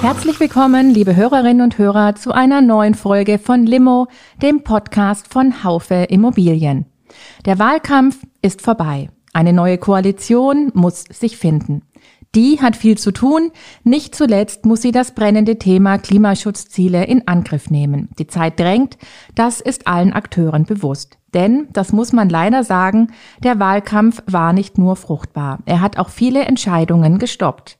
Herzlich willkommen, liebe Hörerinnen und Hörer, zu einer neuen Folge von Limo, dem Podcast von Haufe Immobilien. Der Wahlkampf ist vorbei. Eine neue Koalition muss sich finden. Die hat viel zu tun. Nicht zuletzt muss sie das brennende Thema Klimaschutzziele in Angriff nehmen. Die Zeit drängt. Das ist allen Akteuren bewusst. Denn, das muss man leider sagen, der Wahlkampf war nicht nur fruchtbar. Er hat auch viele Entscheidungen gestoppt.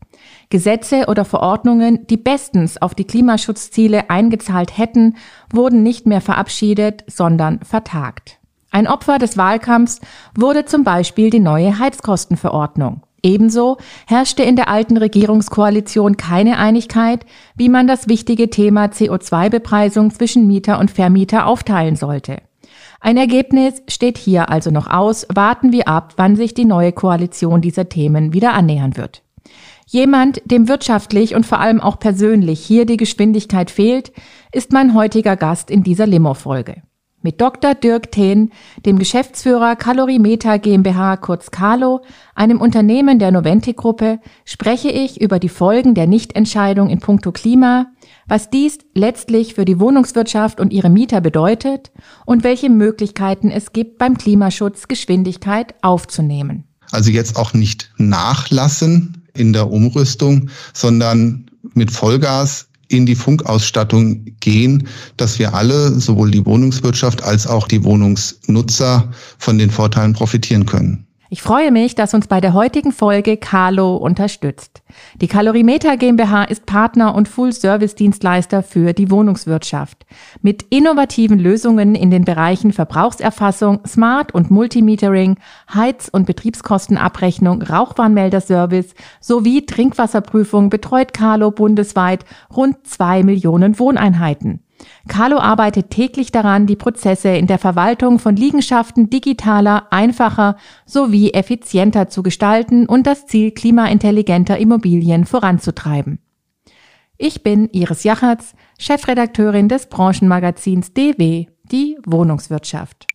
Gesetze oder Verordnungen, die bestens auf die Klimaschutzziele eingezahlt hätten, wurden nicht mehr verabschiedet, sondern vertagt. Ein Opfer des Wahlkampfs wurde zum Beispiel die neue Heizkostenverordnung. Ebenso herrschte in der alten Regierungskoalition keine Einigkeit, wie man das wichtige Thema CO2-Bepreisung zwischen Mieter und Vermieter aufteilen sollte. Ein Ergebnis steht hier also noch aus. Warten wir ab, wann sich die neue Koalition dieser Themen wieder annähern wird. Jemand, dem wirtschaftlich und vor allem auch persönlich hier die Geschwindigkeit fehlt, ist mein heutiger Gast in dieser Limo-Folge. Mit Dr. Dirk Thehn, dem Geschäftsführer Calorimeter GmbH kurz Calo, einem Unternehmen der Noventi-Gruppe, spreche ich über die Folgen der Nichtentscheidung in puncto Klima, was dies letztlich für die Wohnungswirtschaft und ihre Mieter bedeutet und welche Möglichkeiten es gibt, beim Klimaschutz Geschwindigkeit aufzunehmen. Also jetzt auch nicht nachlassen in der Umrüstung, sondern mit Vollgas in die Funkausstattung gehen, dass wir alle, sowohl die Wohnungswirtschaft als auch die Wohnungsnutzer, von den Vorteilen profitieren können. Ich freue mich, dass uns bei der heutigen Folge Carlo unterstützt. Die Calorimeter GmbH ist Partner und Full-Service-Dienstleister für die Wohnungswirtschaft. Mit innovativen Lösungen in den Bereichen Verbrauchserfassung, Smart- und Multimetering, Heiz- und Betriebskostenabrechnung, Rauchwarnmelderservice sowie Trinkwasserprüfung betreut Carlo bundesweit rund zwei Millionen Wohneinheiten. Carlo arbeitet täglich daran, die Prozesse in der Verwaltung von Liegenschaften digitaler, einfacher sowie effizienter zu gestalten und das Ziel klimaintelligenter Immobilien voranzutreiben. Ich bin Iris Jachertz, Chefredakteurin des Branchenmagazins DW, die Wohnungswirtschaft.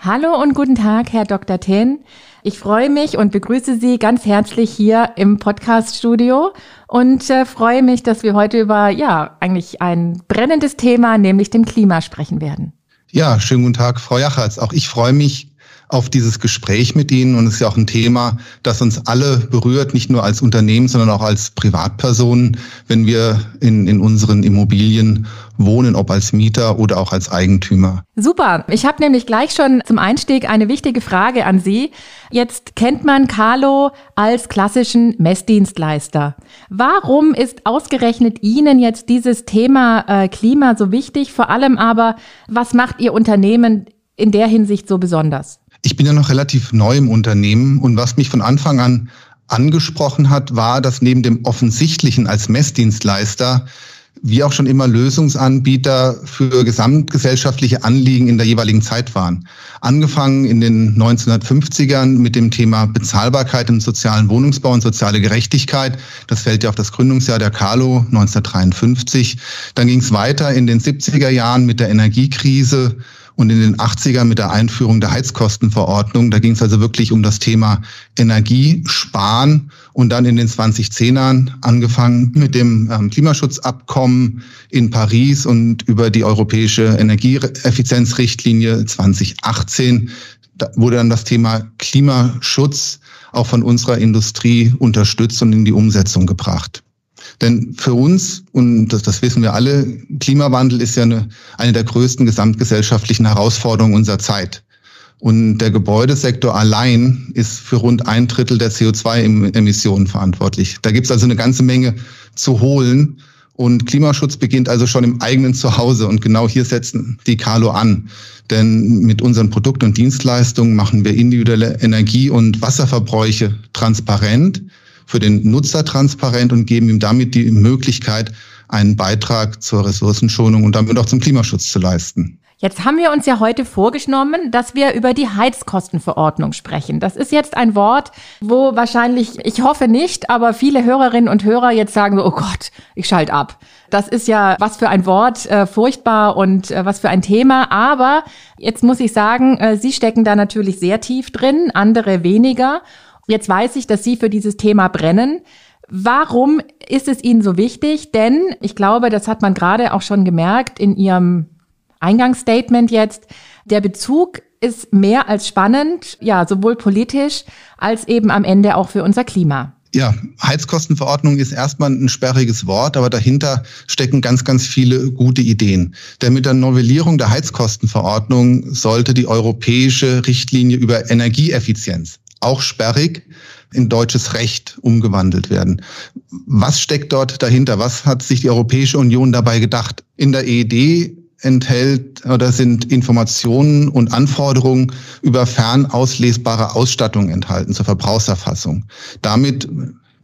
Hallo und guten Tag, Herr Dr. Ten. Ich freue mich und begrüße Sie ganz herzlich hier im Podcast-Studio und äh, freue mich, dass wir heute über, ja, eigentlich ein brennendes Thema, nämlich dem Klima sprechen werden. Ja, schönen guten Tag, Frau Jachatz. Auch ich freue mich auf dieses Gespräch mit Ihnen. Und es ist ja auch ein Thema, das uns alle berührt, nicht nur als Unternehmen, sondern auch als Privatpersonen, wenn wir in, in unseren Immobilien wohnen, ob als Mieter oder auch als Eigentümer. Super. Ich habe nämlich gleich schon zum Einstieg eine wichtige Frage an Sie. Jetzt kennt man Carlo als klassischen Messdienstleister. Warum ist ausgerechnet Ihnen jetzt dieses Thema äh, Klima so wichtig? Vor allem aber, was macht Ihr Unternehmen in der Hinsicht so besonders? Ich bin ja noch relativ neu im Unternehmen und was mich von Anfang an angesprochen hat, war, dass neben dem Offensichtlichen als Messdienstleister wir auch schon immer Lösungsanbieter für gesamtgesellschaftliche Anliegen in der jeweiligen Zeit waren. Angefangen in den 1950ern mit dem Thema Bezahlbarkeit im sozialen Wohnungsbau und soziale Gerechtigkeit. Das fällt ja auf das Gründungsjahr der Carlo 1953. Dann ging es weiter in den 70er Jahren mit der Energiekrise und in den 80ern mit der Einführung der Heizkostenverordnung. Da ging es also wirklich um das Thema Energiesparen und dann in den 2010ern angefangen mit dem ähm, Klimaschutzabkommen in Paris und über die europäische Energieeffizienzrichtlinie 2018 da wurde dann das Thema Klimaschutz auch von unserer Industrie unterstützt und in die Umsetzung gebracht. Denn für uns, und das, das wissen wir alle, Klimawandel ist ja eine, eine der größten gesamtgesellschaftlichen Herausforderungen unserer Zeit. Und der Gebäudesektor allein ist für rund ein Drittel der CO2-Emissionen verantwortlich. Da gibt es also eine ganze Menge zu holen. Und Klimaschutz beginnt also schon im eigenen Zuhause. Und genau hier setzen die Carlo an. Denn mit unseren Produkten und Dienstleistungen machen wir individuelle Energie- und Wasserverbräuche transparent für den Nutzer transparent und geben ihm damit die Möglichkeit, einen Beitrag zur Ressourcenschonung und damit auch zum Klimaschutz zu leisten. Jetzt haben wir uns ja heute vorgenommen, dass wir über die Heizkostenverordnung sprechen. Das ist jetzt ein Wort, wo wahrscheinlich, ich hoffe nicht, aber viele Hörerinnen und Hörer jetzt sagen, oh Gott, ich schalte ab. Das ist ja was für ein Wort, äh, furchtbar und äh, was für ein Thema. Aber jetzt muss ich sagen, äh, Sie stecken da natürlich sehr tief drin, andere weniger. Jetzt weiß ich, dass Sie für dieses Thema brennen. Warum ist es Ihnen so wichtig? Denn ich glaube, das hat man gerade auch schon gemerkt in Ihrem Eingangsstatement jetzt. Der Bezug ist mehr als spannend, ja, sowohl politisch als eben am Ende auch für unser Klima. Ja, Heizkostenverordnung ist erstmal ein sperriges Wort, aber dahinter stecken ganz, ganz viele gute Ideen. Denn mit der Novellierung der Heizkostenverordnung sollte die europäische Richtlinie über Energieeffizienz, auch sperrig, in deutsches Recht umgewandelt werden. Was steckt dort dahinter? Was hat sich die Europäische Union dabei gedacht? In der EED enthält oder sind Informationen und Anforderungen über fernauslesbare Ausstattung enthalten zur Verbrauchserfassung. Damit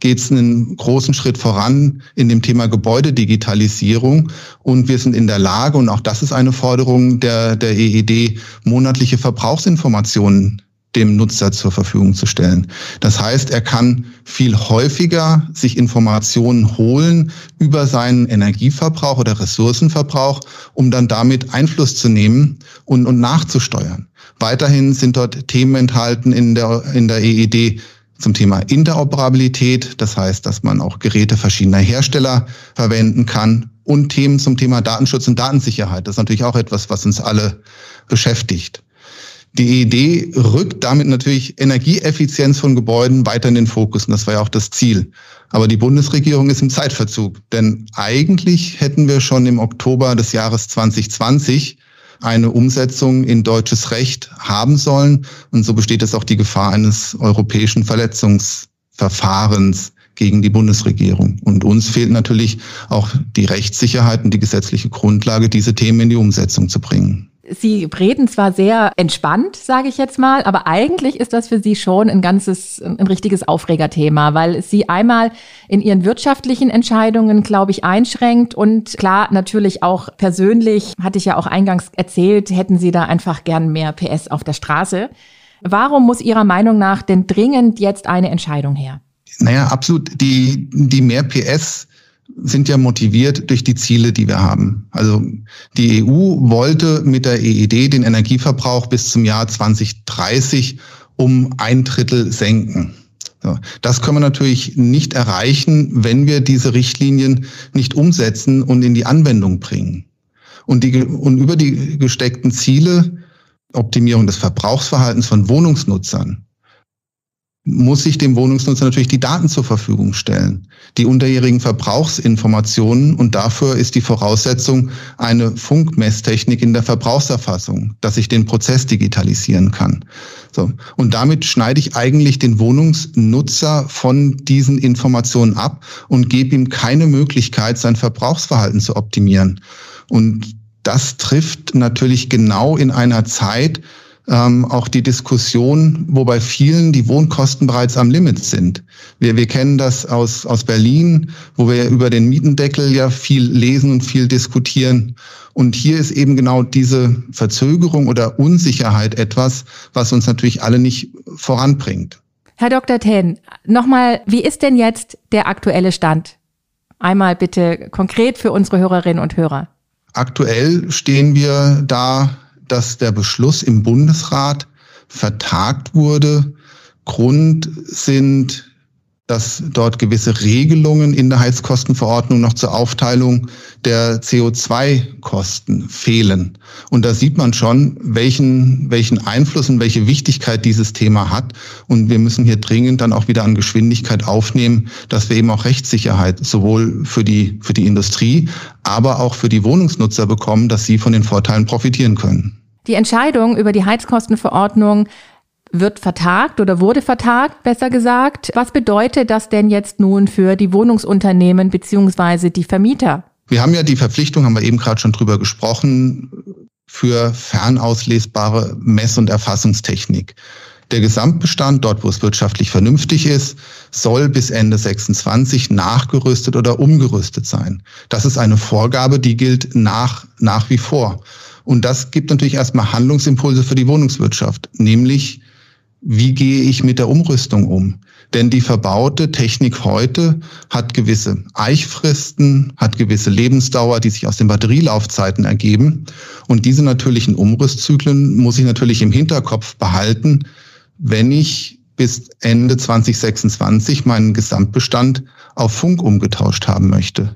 geht es einen großen Schritt voran in dem Thema Gebäudedigitalisierung und wir sind in der Lage, und auch das ist eine Forderung der, der EED, monatliche Verbrauchsinformationen dem Nutzer zur Verfügung zu stellen. Das heißt, er kann viel häufiger sich Informationen holen über seinen Energieverbrauch oder Ressourcenverbrauch, um dann damit Einfluss zu nehmen und, und nachzusteuern. Weiterhin sind dort Themen enthalten in der, in der EED zum Thema Interoperabilität. Das heißt, dass man auch Geräte verschiedener Hersteller verwenden kann und Themen zum Thema Datenschutz und Datensicherheit. Das ist natürlich auch etwas, was uns alle beschäftigt. Die Idee rückt damit natürlich Energieeffizienz von Gebäuden weiter in den Fokus. Und das war ja auch das Ziel. Aber die Bundesregierung ist im Zeitverzug. Denn eigentlich hätten wir schon im Oktober des Jahres 2020 eine Umsetzung in deutsches Recht haben sollen. Und so besteht es auch die Gefahr eines europäischen Verletzungsverfahrens gegen die Bundesregierung. Und uns fehlt natürlich auch die Rechtssicherheit und die gesetzliche Grundlage, diese Themen in die Umsetzung zu bringen. Sie reden zwar sehr entspannt, sage ich jetzt mal, aber eigentlich ist das für Sie schon ein ganzes, ein richtiges Aufregerthema, weil Sie einmal in Ihren wirtschaftlichen Entscheidungen, glaube ich, einschränkt und klar, natürlich auch persönlich, hatte ich ja auch eingangs erzählt, hätten Sie da einfach gern mehr PS auf der Straße. Warum muss Ihrer Meinung nach denn dringend jetzt eine Entscheidung her? Naja, absolut. Die, die mehr PS sind ja motiviert durch die Ziele, die wir haben. Also die EU wollte mit der EED den Energieverbrauch bis zum Jahr 2030 um ein Drittel senken. Das können wir natürlich nicht erreichen, wenn wir diese Richtlinien nicht umsetzen und in die Anwendung bringen. Und, die, und über die gesteckten Ziele, Optimierung des Verbrauchsverhaltens von Wohnungsnutzern, muss ich dem Wohnungsnutzer natürlich die Daten zur Verfügung stellen, die unterjährigen Verbrauchsinformationen und dafür ist die Voraussetzung eine Funkmesstechnik in der Verbrauchserfassung, dass ich den Prozess digitalisieren kann. So. Und damit schneide ich eigentlich den Wohnungsnutzer von diesen Informationen ab und gebe ihm keine Möglichkeit, sein Verbrauchsverhalten zu optimieren. Und das trifft natürlich genau in einer Zeit, ähm, auch die Diskussion, wo bei vielen die Wohnkosten bereits am Limit sind. Wir, wir kennen das aus, aus Berlin, wo wir über den Mietendeckel ja viel lesen und viel diskutieren. Und hier ist eben genau diese Verzögerung oder Unsicherheit etwas, was uns natürlich alle nicht voranbringt. Herr Dr. Ten, nochmal, wie ist denn jetzt der aktuelle Stand? Einmal bitte konkret für unsere Hörerinnen und Hörer. Aktuell stehen wir da dass der Beschluss im Bundesrat vertagt wurde. Grund sind, dass dort gewisse Regelungen in der Heizkostenverordnung noch zur Aufteilung der CO2-Kosten fehlen. Und da sieht man schon, welchen, welchen Einfluss und welche Wichtigkeit dieses Thema hat. Und wir müssen hier dringend dann auch wieder an Geschwindigkeit aufnehmen, dass wir eben auch Rechtssicherheit sowohl für die, für die Industrie, aber auch für die Wohnungsnutzer bekommen, dass sie von den Vorteilen profitieren können. Die Entscheidung über die Heizkostenverordnung wird vertagt oder wurde vertagt, besser gesagt. Was bedeutet das denn jetzt nun für die Wohnungsunternehmen beziehungsweise die Vermieter? Wir haben ja die Verpflichtung, haben wir eben gerade schon drüber gesprochen, für fernauslesbare Mess- und Erfassungstechnik. Der Gesamtbestand, dort wo es wirtschaftlich vernünftig ist, soll bis Ende 26 nachgerüstet oder umgerüstet sein. Das ist eine Vorgabe, die gilt nach, nach wie vor. Und das gibt natürlich erstmal Handlungsimpulse für die Wohnungswirtschaft, nämlich wie gehe ich mit der Umrüstung um? Denn die verbaute Technik heute hat gewisse Eichfristen, hat gewisse Lebensdauer, die sich aus den Batterielaufzeiten ergeben. Und diese natürlichen Umrüstzyklen muss ich natürlich im Hinterkopf behalten, wenn ich bis Ende 2026 meinen Gesamtbestand auf Funk umgetauscht haben möchte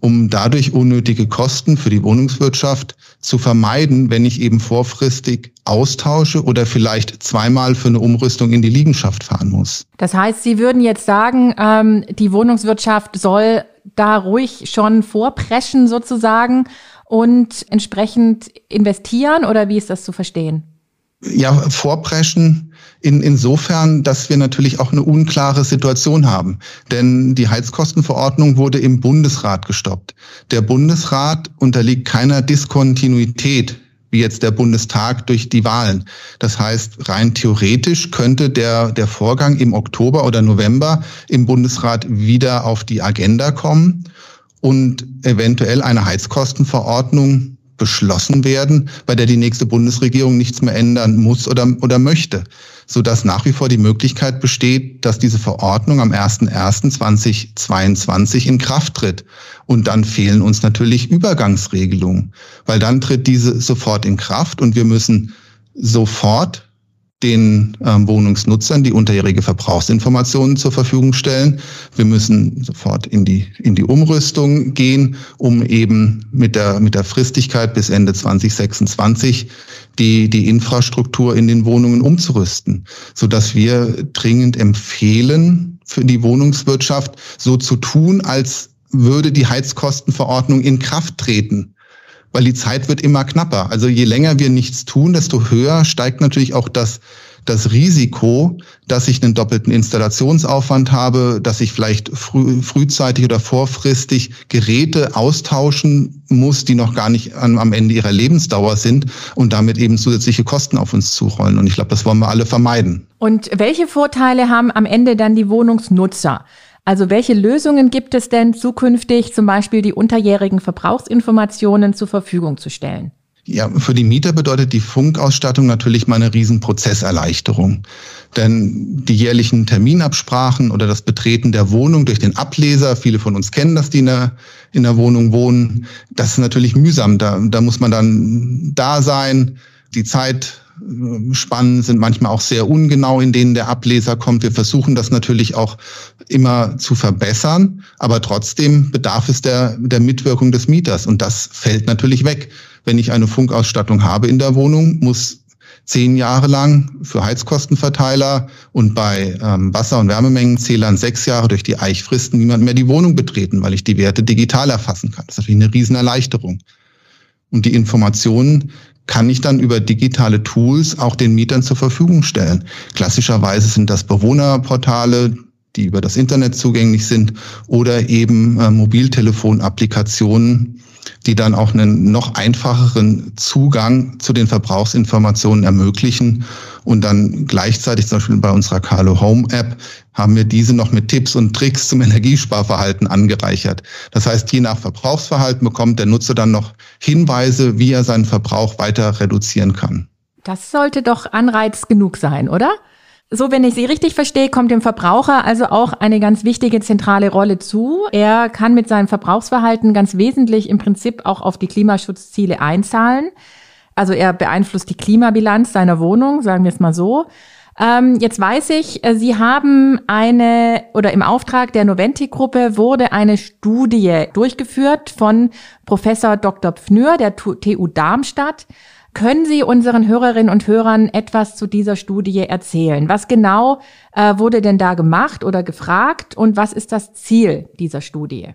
um dadurch unnötige Kosten für die Wohnungswirtschaft zu vermeiden, wenn ich eben vorfristig austausche oder vielleicht zweimal für eine Umrüstung in die Liegenschaft fahren muss. Das heißt, Sie würden jetzt sagen, ähm, die Wohnungswirtschaft soll da ruhig schon vorpreschen sozusagen und entsprechend investieren oder wie ist das zu verstehen? Ja, vorpreschen in, insofern, dass wir natürlich auch eine unklare Situation haben. Denn die Heizkostenverordnung wurde im Bundesrat gestoppt. Der Bundesrat unterliegt keiner Diskontinuität wie jetzt der Bundestag durch die Wahlen. Das heißt, rein theoretisch könnte der, der Vorgang im Oktober oder November im Bundesrat wieder auf die Agenda kommen und eventuell eine Heizkostenverordnung beschlossen werden, bei der die nächste Bundesregierung nichts mehr ändern muss oder, oder möchte, sodass nach wie vor die Möglichkeit besteht, dass diese Verordnung am 01.01.2022 in Kraft tritt. Und dann fehlen uns natürlich Übergangsregelungen, weil dann tritt diese sofort in Kraft und wir müssen sofort den ähm, Wohnungsnutzern die unterjährige Verbrauchsinformationen zur Verfügung stellen. Wir müssen sofort in die, in die Umrüstung gehen, um eben mit der, mit der Fristigkeit bis Ende 2026 die, die Infrastruktur in den Wohnungen umzurüsten, sodass wir dringend empfehlen, für die Wohnungswirtschaft so zu tun, als würde die Heizkostenverordnung in Kraft treten weil die Zeit wird immer knapper. Also je länger wir nichts tun, desto höher steigt natürlich auch das, das Risiko, dass ich einen doppelten Installationsaufwand habe, dass ich vielleicht früh, frühzeitig oder vorfristig Geräte austauschen muss, die noch gar nicht am, am Ende ihrer Lebensdauer sind und damit eben zusätzliche Kosten auf uns zurollen. Und ich glaube, das wollen wir alle vermeiden. Und welche Vorteile haben am Ende dann die Wohnungsnutzer? Also welche Lösungen gibt es denn zukünftig, zum Beispiel die unterjährigen Verbrauchsinformationen zur Verfügung zu stellen? Ja, für die Mieter bedeutet die Funkausstattung natürlich mal eine Riesenprozesserleichterung. Denn die jährlichen Terminabsprachen oder das Betreten der Wohnung durch den Ableser, viele von uns kennen das, die in der, in der Wohnung wohnen, das ist natürlich mühsam. Da, da muss man dann da sein, die Zeit Spannen sind manchmal auch sehr ungenau, in denen der Ableser kommt. Wir versuchen das natürlich auch immer zu verbessern, aber trotzdem bedarf es der, der Mitwirkung des Mieters und das fällt natürlich weg. Wenn ich eine Funkausstattung habe in der Wohnung, muss zehn Jahre lang für Heizkostenverteiler und bei ähm, Wasser- und Wärmemengenzählern sechs Jahre durch die Eichfristen niemand mehr die Wohnung betreten, weil ich die Werte digital erfassen kann. Das ist natürlich eine Riesenerleichterung. Und die Informationen kann ich dann über digitale Tools auch den Mietern zur Verfügung stellen. Klassischerweise sind das Bewohnerportale, die über das Internet zugänglich sind, oder eben äh, Mobiltelefon-Applikationen, die dann auch einen noch einfacheren Zugang zu den Verbrauchsinformationen ermöglichen. Und dann gleichzeitig zum Beispiel bei unserer Carlo Home App haben wir diese noch mit Tipps und Tricks zum Energiesparverhalten angereichert. Das heißt, je nach Verbrauchsverhalten bekommt der Nutzer dann noch Hinweise, wie er seinen Verbrauch weiter reduzieren kann. Das sollte doch Anreiz genug sein, oder? So, wenn ich Sie richtig verstehe, kommt dem Verbraucher also auch eine ganz wichtige zentrale Rolle zu. Er kann mit seinem Verbrauchsverhalten ganz wesentlich im Prinzip auch auf die Klimaschutzziele einzahlen. Also er beeinflusst die Klimabilanz seiner Wohnung, sagen wir es mal so. Ähm, jetzt weiß ich, äh, Sie haben eine oder im Auftrag der Noventi-Gruppe wurde eine Studie durchgeführt von Professor Dr. Pfnür der TU Darmstadt. Können Sie unseren Hörerinnen und Hörern etwas zu dieser Studie erzählen? Was genau äh, wurde denn da gemacht oder gefragt und was ist das Ziel dieser Studie?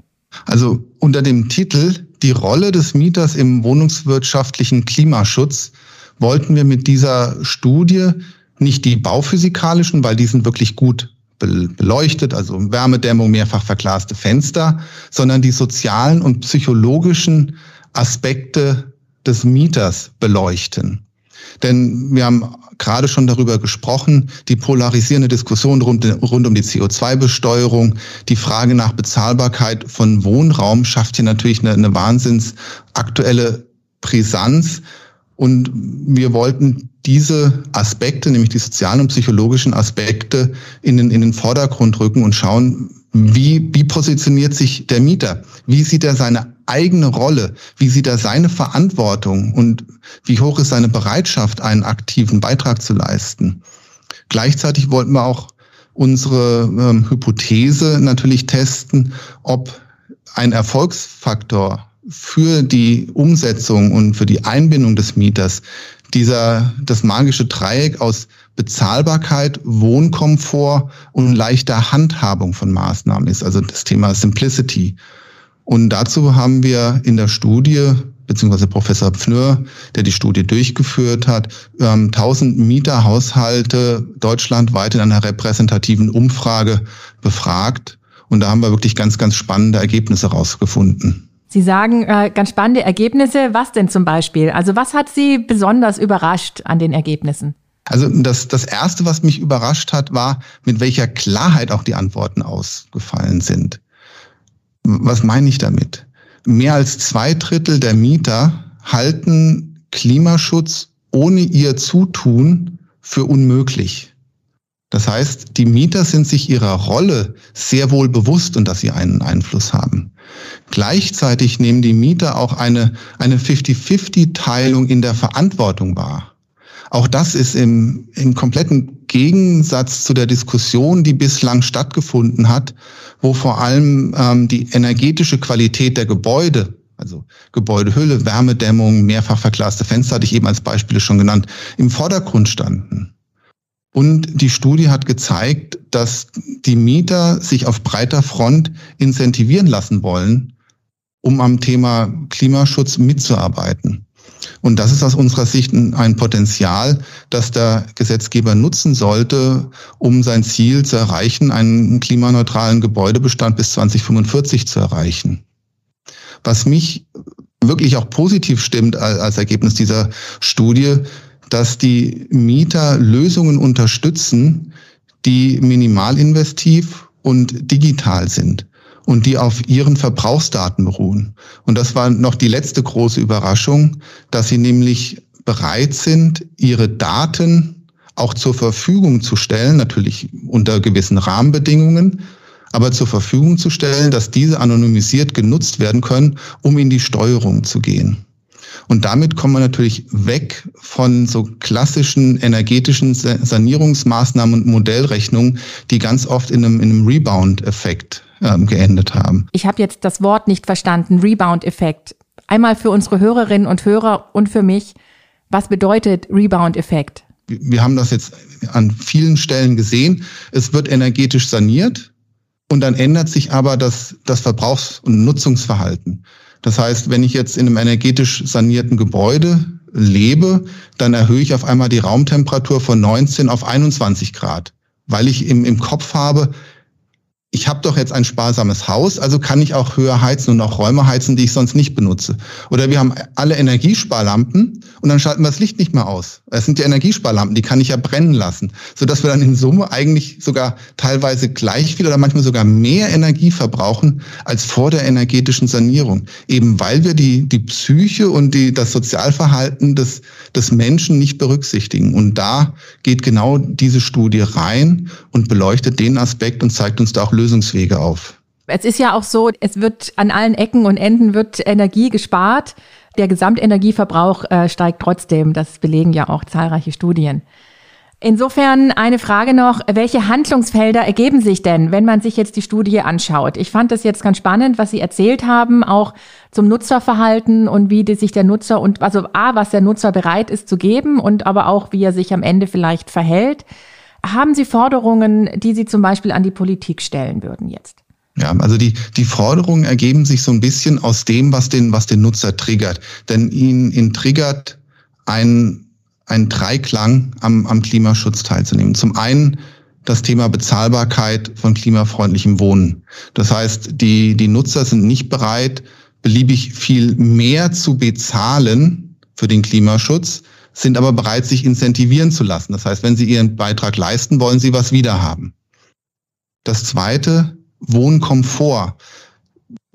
Also unter dem Titel Die Rolle des Mieters im wohnungswirtschaftlichen Klimaschutz wollten wir mit dieser Studie nicht die bauphysikalischen, weil die sind wirklich gut beleuchtet, also Wärmedämmung, mehrfach verglaste Fenster, sondern die sozialen und psychologischen Aspekte des Mieters beleuchten. Denn wir haben gerade schon darüber gesprochen, die polarisierende Diskussion rund, rund um die CO2-Besteuerung, die Frage nach Bezahlbarkeit von Wohnraum schafft hier natürlich eine, eine wahnsinns aktuelle Brisanz. Und wir wollten diese Aspekte, nämlich die sozialen und psychologischen Aspekte, in den, in den Vordergrund rücken und schauen, wie, wie positioniert sich der Mieter? Wie sieht er seine eigene Rolle? Wie sieht er seine Verantwortung? Und wie hoch ist seine Bereitschaft, einen aktiven Beitrag zu leisten? Gleichzeitig wollten wir auch unsere ähm, Hypothese natürlich testen, ob ein Erfolgsfaktor für die Umsetzung und für die Einbindung des Mieters dieser, das magische Dreieck aus Bezahlbarkeit, Wohnkomfort und leichter Handhabung von Maßnahmen ist, also das Thema Simplicity. Und dazu haben wir in der Studie, beziehungsweise Professor Pfnür, der die Studie durchgeführt hat, 1000 ähm, Mieterhaushalte deutschlandweit in einer repräsentativen Umfrage befragt. Und da haben wir wirklich ganz, ganz spannende Ergebnisse rausgefunden. Sie sagen äh, ganz spannende Ergebnisse. Was denn zum Beispiel? Also was hat Sie besonders überrascht an den Ergebnissen? Also das, das Erste, was mich überrascht hat, war, mit welcher Klarheit auch die Antworten ausgefallen sind. Was meine ich damit? Mehr als zwei Drittel der Mieter halten Klimaschutz ohne ihr Zutun für unmöglich. Das heißt, die Mieter sind sich ihrer Rolle sehr wohl bewusst und dass sie einen Einfluss haben. Gleichzeitig nehmen die Mieter auch eine, eine 50-50-Teilung in der Verantwortung wahr. Auch das ist im, im kompletten Gegensatz zu der Diskussion, die bislang stattgefunden hat, wo vor allem ähm, die energetische Qualität der Gebäude also Gebäudehülle, Wärmedämmung, mehrfach verglaste Fenster hatte ich eben als Beispiele schon genannt, im Vordergrund standen. Und die Studie hat gezeigt, dass die Mieter sich auf breiter Front incentivieren lassen wollen, um am Thema Klimaschutz mitzuarbeiten. Und das ist aus unserer Sicht ein Potenzial, das der Gesetzgeber nutzen sollte, um sein Ziel zu erreichen, einen klimaneutralen Gebäudebestand bis 2045 zu erreichen. Was mich wirklich auch positiv stimmt als Ergebnis dieser Studie, dass die Mieter Lösungen unterstützen, die minimalinvestiv und digital sind und die auf ihren Verbrauchsdaten beruhen. Und das war noch die letzte große Überraschung, dass sie nämlich bereit sind, ihre Daten auch zur Verfügung zu stellen, natürlich unter gewissen Rahmenbedingungen, aber zur Verfügung zu stellen, dass diese anonymisiert genutzt werden können, um in die Steuerung zu gehen. Und damit kommen wir natürlich weg von so klassischen energetischen Sanierungsmaßnahmen und Modellrechnungen, die ganz oft in einem, in einem Rebound-Effekt ähm, geendet haben. Ich habe jetzt das Wort nicht verstanden, Rebound-Effekt. Einmal für unsere Hörerinnen und Hörer und für mich, was bedeutet Rebound-Effekt? Wir haben das jetzt an vielen Stellen gesehen. Es wird energetisch saniert und dann ändert sich aber das, das Verbrauchs- und Nutzungsverhalten. Das heißt, wenn ich jetzt in einem energetisch sanierten Gebäude lebe, dann erhöhe ich auf einmal die Raumtemperatur von 19 auf 21 Grad, weil ich im, im Kopf habe, ich habe doch jetzt ein sparsames Haus, also kann ich auch höher heizen und auch Räume heizen, die ich sonst nicht benutze. Oder wir haben alle Energiesparlampen und dann schalten wir das Licht nicht mehr aus. Es sind die Energiesparlampen, die kann ich ja brennen lassen, sodass wir dann in Summe eigentlich sogar teilweise gleich viel oder manchmal sogar mehr Energie verbrauchen als vor der energetischen Sanierung. Eben weil wir die, die Psyche und die, das Sozialverhalten des, des Menschen nicht berücksichtigen. Und da geht genau diese Studie rein und beleuchtet den Aspekt und zeigt uns da auch Lösungswege auf. Es ist ja auch so, es wird an allen Ecken und Enden wird Energie gespart. Der Gesamtenergieverbrauch äh, steigt trotzdem. Das belegen ja auch zahlreiche Studien. Insofern eine Frage noch, welche Handlungsfelder ergeben sich denn, wenn man sich jetzt die Studie anschaut? Ich fand das jetzt ganz spannend, was Sie erzählt haben, auch zum Nutzerverhalten und wie sich der Nutzer und also A, was der Nutzer bereit ist zu geben und aber auch, wie er sich am Ende vielleicht verhält. Haben Sie Forderungen, die Sie zum Beispiel an die Politik stellen würden jetzt? Ja, also die, die Forderungen ergeben sich so ein bisschen aus dem, was den, was den Nutzer triggert. Denn ihn, ihn triggert ein, ein Dreiklang am, am Klimaschutz teilzunehmen. Zum einen das Thema Bezahlbarkeit von klimafreundlichem Wohnen. Das heißt, die, die Nutzer sind nicht bereit, beliebig viel mehr zu bezahlen für den Klimaschutz, sind aber bereit, sich incentivieren zu lassen. Das heißt, wenn sie ihren Beitrag leisten, wollen sie was wiederhaben. Das zweite, Wohnkomfort.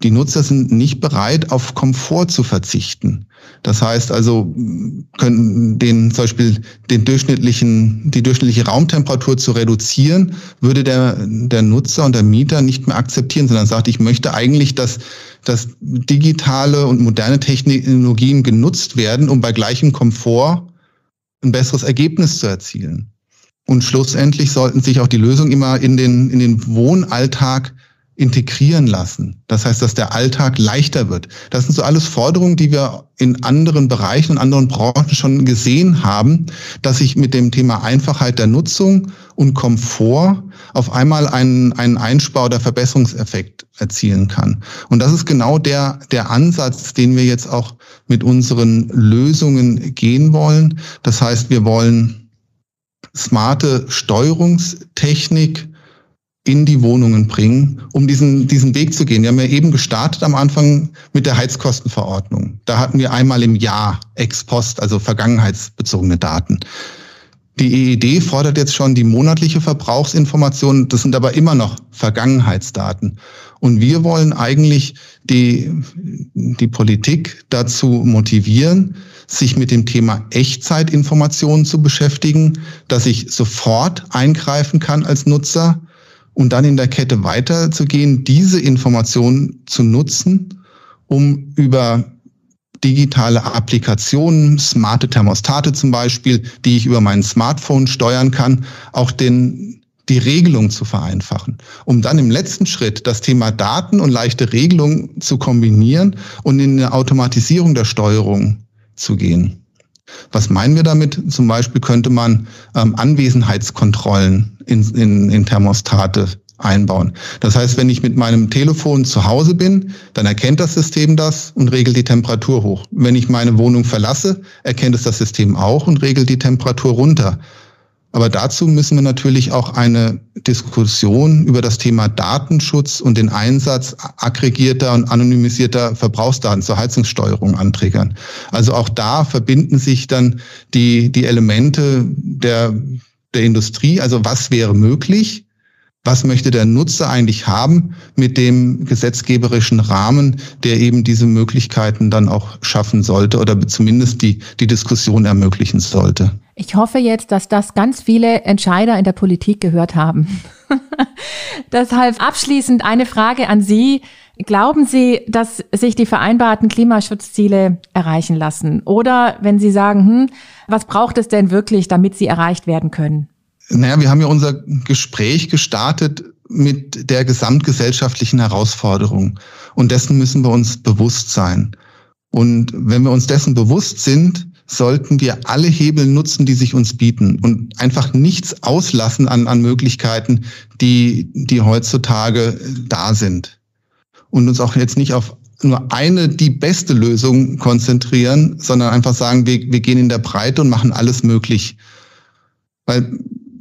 Die Nutzer sind nicht bereit, auf Komfort zu verzichten. Das heißt also, können den zum Beispiel den durchschnittlichen, die durchschnittliche Raumtemperatur zu reduzieren, würde der, der Nutzer und der Mieter nicht mehr akzeptieren, sondern sagt, ich möchte eigentlich, dass, dass digitale und moderne Technologien genutzt werden, um bei gleichem Komfort ein besseres Ergebnis zu erzielen. Und schlussendlich sollten sich auch die Lösungen immer in den, in den Wohnalltag integrieren lassen. Das heißt, dass der Alltag leichter wird. Das sind so alles Forderungen, die wir in anderen Bereichen und anderen Branchen schon gesehen haben, dass ich mit dem Thema Einfachheit der Nutzung und Komfort auf einmal einen, einen Einspar- oder Verbesserungseffekt erzielen kann. Und das ist genau der, der Ansatz, den wir jetzt auch mit unseren Lösungen gehen wollen. Das heißt, wir wollen smarte Steuerungstechnik in die Wohnungen bringen, um diesen, diesen Weg zu gehen. Wir haben ja eben gestartet am Anfang mit der Heizkostenverordnung. Da hatten wir einmal im Jahr ex post, also vergangenheitsbezogene Daten. Die EED fordert jetzt schon die monatliche Verbrauchsinformation. Das sind aber immer noch Vergangenheitsdaten. Und wir wollen eigentlich die, die Politik dazu motivieren, sich mit dem Thema Echtzeitinformationen zu beschäftigen, dass ich sofort eingreifen kann als Nutzer, und dann in der Kette weiterzugehen, diese Informationen zu nutzen, um über digitale Applikationen, smarte Thermostate zum Beispiel, die ich über mein Smartphone steuern kann, auch den, die Regelung zu vereinfachen, um dann im letzten Schritt das Thema Daten und leichte Regelung zu kombinieren und in eine Automatisierung der Steuerung zu gehen. Was meinen wir damit? Zum Beispiel könnte man ähm, Anwesenheitskontrollen in, in, in Thermostate einbauen. Das heißt, wenn ich mit meinem Telefon zu Hause bin, dann erkennt das System das und regelt die Temperatur hoch. Wenn ich meine Wohnung verlasse, erkennt es das System auch und regelt die Temperatur runter. Aber dazu müssen wir natürlich auch eine Diskussion über das Thema Datenschutz und den Einsatz aggregierter und anonymisierter Verbrauchsdaten zur Heizungssteuerung anträgern. Also auch da verbinden sich dann die, die Elemente der, der Industrie. Also was wäre möglich? Was möchte der Nutzer eigentlich haben mit dem gesetzgeberischen Rahmen, der eben diese Möglichkeiten dann auch schaffen sollte oder zumindest die, die Diskussion ermöglichen sollte. Ich hoffe jetzt, dass das ganz viele Entscheider in der Politik gehört haben. Deshalb abschließend eine Frage an Sie. Glauben Sie, dass sich die vereinbarten Klimaschutzziele erreichen lassen? Oder wenn Sie sagen, hm, was braucht es denn wirklich, damit sie erreicht werden können? Naja, wir haben ja unser Gespräch gestartet mit der gesamtgesellschaftlichen Herausforderung. Und dessen müssen wir uns bewusst sein. Und wenn wir uns dessen bewusst sind, sollten wir alle Hebel nutzen, die sich uns bieten und einfach nichts auslassen an, an Möglichkeiten, die, die heutzutage da sind. Und uns auch jetzt nicht auf nur eine, die beste Lösung konzentrieren, sondern einfach sagen, wir, wir gehen in der Breite und machen alles möglich. Weil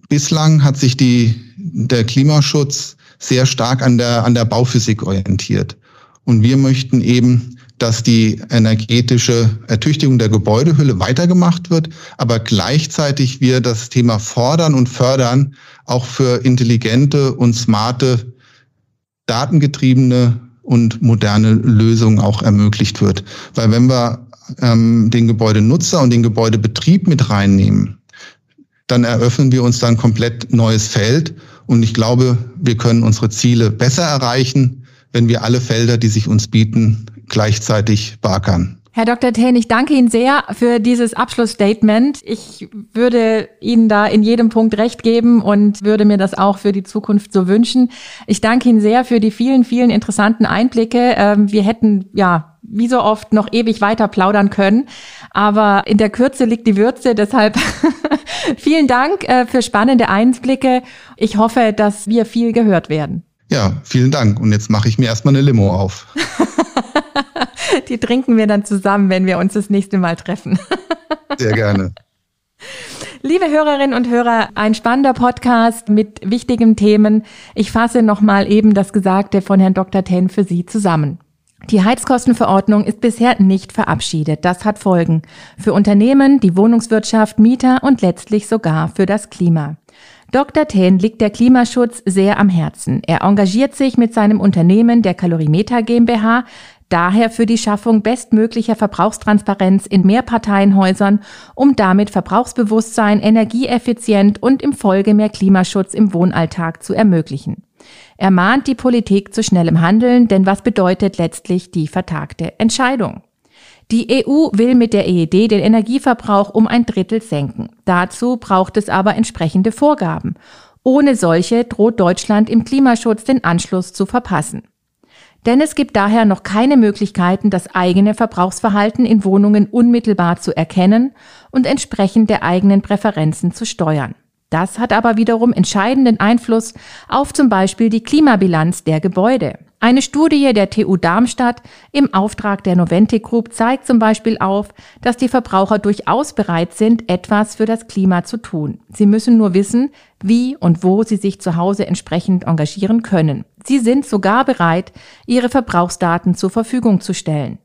Bislang hat sich die, der Klimaschutz sehr stark an der, an der Bauphysik orientiert. Und wir möchten eben, dass die energetische Ertüchtigung der Gebäudehülle weitergemacht wird, aber gleichzeitig wir das Thema fordern und fördern auch für intelligente und smarte, datengetriebene und moderne Lösungen auch ermöglicht wird. Weil wenn wir ähm, den Gebäudenutzer und den Gebäudebetrieb mit reinnehmen, dann eröffnen wir uns dann komplett neues Feld. Und ich glaube, wir können unsere Ziele besser erreichen, wenn wir alle Felder, die sich uns bieten, gleichzeitig beackern. Herr Dr. Thien, ich danke Ihnen sehr für dieses Abschlussstatement. Ich würde Ihnen da in jedem Punkt recht geben und würde mir das auch für die Zukunft so wünschen. Ich danke Ihnen sehr für die vielen, vielen interessanten Einblicke. Ähm, wir hätten, ja, wie so oft noch ewig weiter plaudern können. Aber in der Kürze liegt die Würze. Deshalb vielen Dank äh, für spannende Einblicke. Ich hoffe, dass wir viel gehört werden. Ja, vielen Dank. Und jetzt mache ich mir erstmal eine Limo auf. Die trinken wir dann zusammen, wenn wir uns das nächste Mal treffen. Sehr gerne. Liebe Hörerinnen und Hörer, ein spannender Podcast mit wichtigen Themen. Ich fasse nochmal eben das Gesagte von Herrn Dr. Ten für Sie zusammen. Die Heizkostenverordnung ist bisher nicht verabschiedet. Das hat Folgen für Unternehmen, die Wohnungswirtschaft, Mieter und letztlich sogar für das Klima. Dr. Ten liegt der Klimaschutz sehr am Herzen. Er engagiert sich mit seinem Unternehmen der Kalorimeter GmbH daher für die Schaffung bestmöglicher Verbrauchstransparenz in Mehrparteienhäusern, um damit Verbrauchsbewusstsein, energieeffizient und im Folge mehr Klimaschutz im Wohnalltag zu ermöglichen. Er mahnt die Politik zu schnellem Handeln, denn was bedeutet letztlich die vertagte Entscheidung? Die EU will mit der EED den Energieverbrauch um ein Drittel senken. Dazu braucht es aber entsprechende Vorgaben. Ohne solche droht Deutschland im Klimaschutz den Anschluss zu verpassen. Denn es gibt daher noch keine Möglichkeiten, das eigene Verbrauchsverhalten in Wohnungen unmittelbar zu erkennen und entsprechend der eigenen Präferenzen zu steuern. Das hat aber wiederum entscheidenden Einfluss auf zum Beispiel die Klimabilanz der Gebäude. Eine Studie der TU Darmstadt im Auftrag der Noventic Group zeigt zum Beispiel auf, dass die Verbraucher durchaus bereit sind, etwas für das Klima zu tun. Sie müssen nur wissen, wie und wo sie sich zu Hause entsprechend engagieren können. Sie sind sogar bereit, ihre Verbrauchsdaten zur Verfügung zu stellen.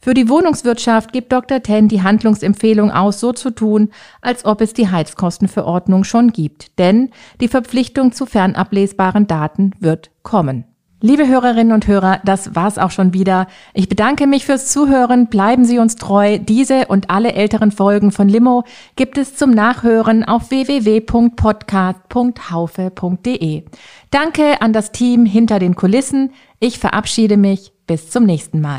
Für die Wohnungswirtschaft gibt Dr. Ten die Handlungsempfehlung aus, so zu tun, als ob es die Heizkostenverordnung schon gibt. Denn die Verpflichtung zu fernablesbaren Daten wird kommen. Liebe Hörerinnen und Hörer, das war's auch schon wieder. Ich bedanke mich fürs Zuhören. Bleiben Sie uns treu. Diese und alle älteren Folgen von Limo gibt es zum Nachhören auf www.podcast.haufe.de. Danke an das Team hinter den Kulissen. Ich verabschiede mich. Bis zum nächsten Mal.